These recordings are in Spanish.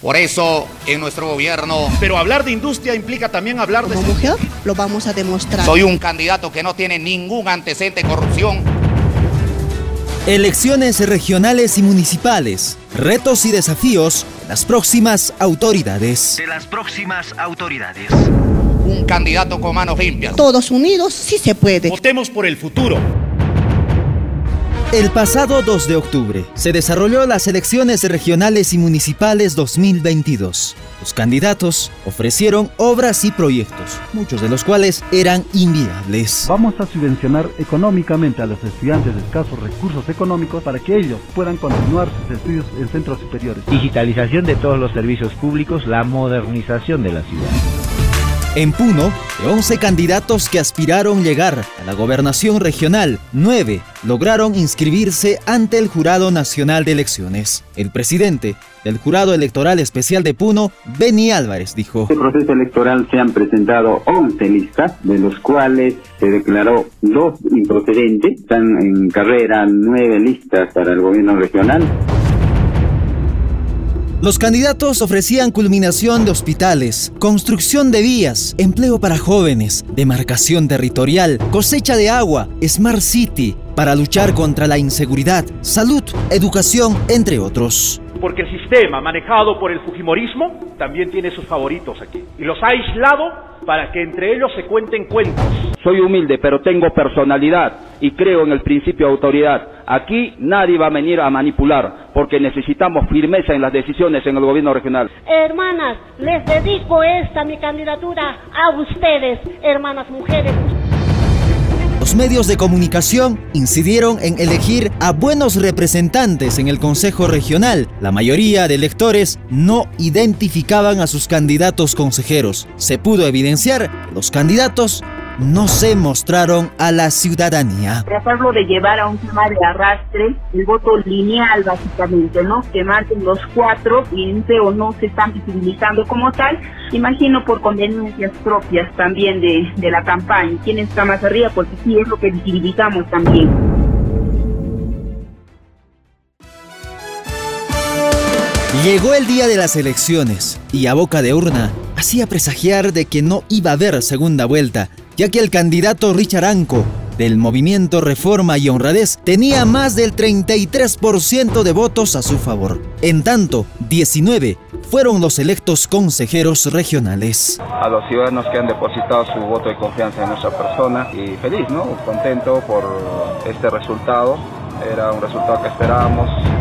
Por eso, en nuestro gobierno... Pero hablar de industria implica también hablar de... Como mujer, lo vamos a demostrar. Soy un candidato que no tiene ningún antecedente de corrupción. Elecciones regionales y municipales. Retos y desafíos de las próximas autoridades. De las próximas autoridades. Un candidato con manos limpias. Todos unidos, sí se puede. Votemos por el futuro. El pasado 2 de octubre se desarrolló las elecciones regionales y municipales 2022. Los candidatos ofrecieron obras y proyectos, muchos de los cuales eran inviables. Vamos a subvencionar económicamente a los estudiantes de escasos recursos económicos para que ellos puedan continuar sus estudios en centros superiores. Digitalización de todos los servicios públicos, la modernización de la ciudad. En Puno, de 11 candidatos que aspiraron llegar a la gobernación regional, 9 lograron inscribirse ante el Jurado Nacional de Elecciones. El presidente del Jurado Electoral Especial de Puno, Beni Álvarez, dijo. En el proceso electoral se han presentado 11 listas, de los cuales se declaró dos improcedentes. Están en carrera nueve listas para el gobierno regional. Los candidatos ofrecían culminación de hospitales, construcción de vías, empleo para jóvenes, demarcación territorial, cosecha de agua, Smart City, para luchar contra la inseguridad, salud, educación, entre otros porque el sistema manejado por el Fujimorismo también tiene sus favoritos aquí. Y los ha aislado para que entre ellos se cuenten cuentos. Soy humilde, pero tengo personalidad y creo en el principio de autoridad. Aquí nadie va a venir a manipular, porque necesitamos firmeza en las decisiones en el gobierno regional. Hermanas, les dedico esta mi candidatura a ustedes, hermanas mujeres. Los medios de comunicación incidieron en elegir a buenos representantes en el Consejo Regional. La mayoría de electores no identificaban a sus candidatos consejeros. Se pudo evidenciar que los candidatos no se mostraron a la ciudadanía. Tratarlo de llevar a un tema de arrastre, el voto lineal básicamente, ¿no? Que marquen los cuatro, y o no se están visibilizando como tal, imagino por conveniencias propias también de, de la campaña. ¿Quién está más arriba? Porque sí es lo que visibilizamos también. Llegó el día de las elecciones y a boca de urna hacía presagiar de que no iba a haber segunda vuelta ya que el candidato Richard Anco del movimiento Reforma y Honradez tenía más del 33% de votos a su favor. En tanto, 19 fueron los electos consejeros regionales. A los ciudadanos que han depositado su voto de confianza en nuestra persona y feliz, ¿no? Contento por este resultado. Era un resultado que esperábamos.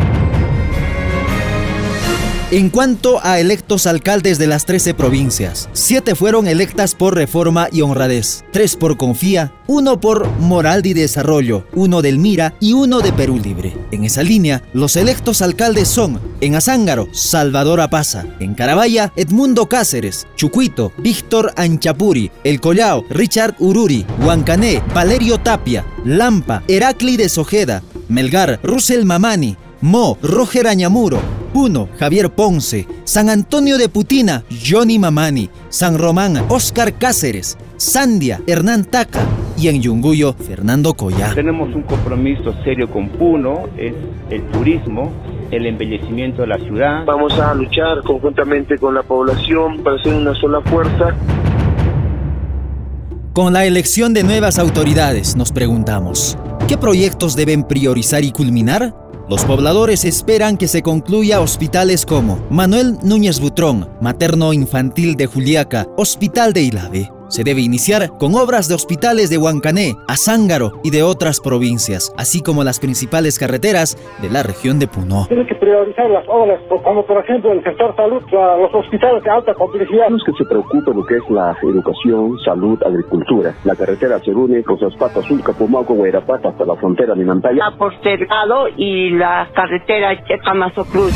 En cuanto a electos alcaldes de las 13 provincias, 7 fueron electas por reforma y honradez, 3 por confía, 1 por moral y desarrollo, 1 del Mira y 1 de Perú Libre. En esa línea, los electos alcaldes son en Azángaro, Salvador Apaza, en Carabaya, Edmundo Cáceres, Chucuito, Víctor Anchapuri, El Collao, Richard Ururi, Huancané, Valerio Tapia, Lampa, Heracli de Sojeda, Melgar, Russell Mamani, Mo, Roger Añamuro, Puno, Javier Ponce, San Antonio de Putina, Johnny Mamani, San Román, Oscar Cáceres, Sandia, Hernán Taca y en Yunguyo, Fernando Coya. Tenemos un compromiso serio con Puno, es el turismo, el embellecimiento de la ciudad. Vamos a luchar conjuntamente con la población para ser una sola fuerza. Con la elección de nuevas autoridades, nos preguntamos, ¿qué proyectos deben priorizar y culminar? Los pobladores esperan que se concluya hospitales como Manuel Núñez Butrón, Materno Infantil de Juliaca, Hospital de Ilave. Se debe iniciar con obras de hospitales de Huancané, Azángaro y de otras provincias, así como las principales carreteras de la región de Puno. Tiene que priorizar las obras, como por ejemplo el sector salud, los hospitales de alta complejidad. Los que se preocupa lo que es la educación, salud, agricultura. La carretera Cerune, Patas, Azul, Capumauco, Guairapata hasta la frontera de Mantalla. La Postergado y la carretera Checamazo Cruz.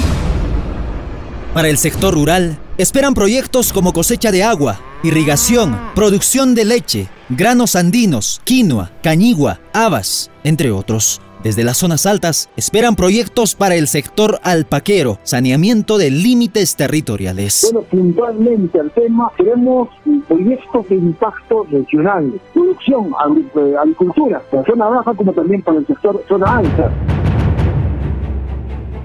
Para el sector rural, esperan proyectos como cosecha de agua, irrigación, producción de leche, granos andinos, quinoa, cañigua, habas, entre otros. Desde las zonas altas esperan proyectos para el sector alpaquero, saneamiento de límites territoriales. Bueno, puntualmente al tema, queremos proyectos de impacto regional, producción, eh, agricultura, la zona baja como también para el sector zona alta.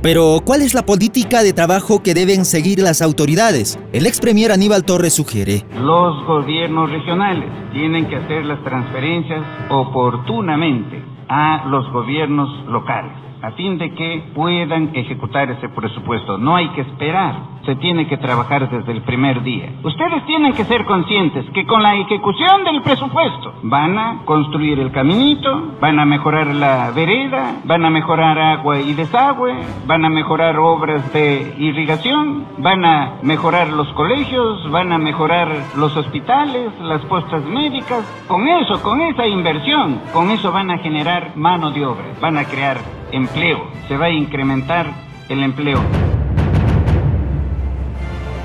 Pero, ¿cuál es la política de trabajo que deben seguir las autoridades? El ex premier Aníbal Torres sugiere. Los gobiernos regionales tienen que hacer las transferencias oportunamente a los gobiernos locales a fin de que puedan ejecutar ese presupuesto. No hay que esperar se tiene que trabajar desde el primer día. Ustedes tienen que ser conscientes que con la ejecución del presupuesto van a construir el caminito, van a mejorar la vereda, van a mejorar agua y desagüe, van a mejorar obras de irrigación, van a mejorar los colegios, van a mejorar los hospitales, las postas médicas. Con eso, con esa inversión, con eso van a generar mano de obra, van a crear empleo, se va a incrementar el empleo.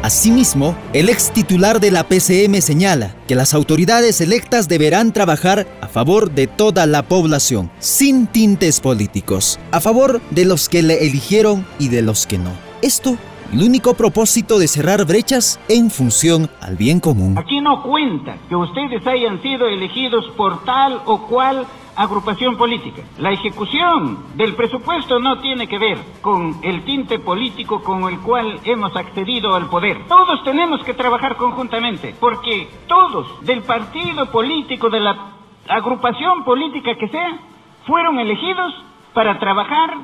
Asimismo, el ex titular de la PCM señala que las autoridades electas deberán trabajar a favor de toda la población, sin tintes políticos, a favor de los que le eligieron y de los que no. Esto el único propósito de cerrar brechas en función al bien común. Aquí no cuenta que ustedes hayan sido elegidos por tal o cual agrupación política. La ejecución del presupuesto no tiene que ver con el tinte político con el cual hemos accedido al poder. Todos tenemos que trabajar conjuntamente, porque todos, del partido político, de la agrupación política que sea, fueron elegidos para trabajar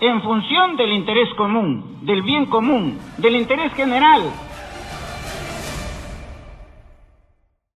en función del interés común, del bien común, del interés general,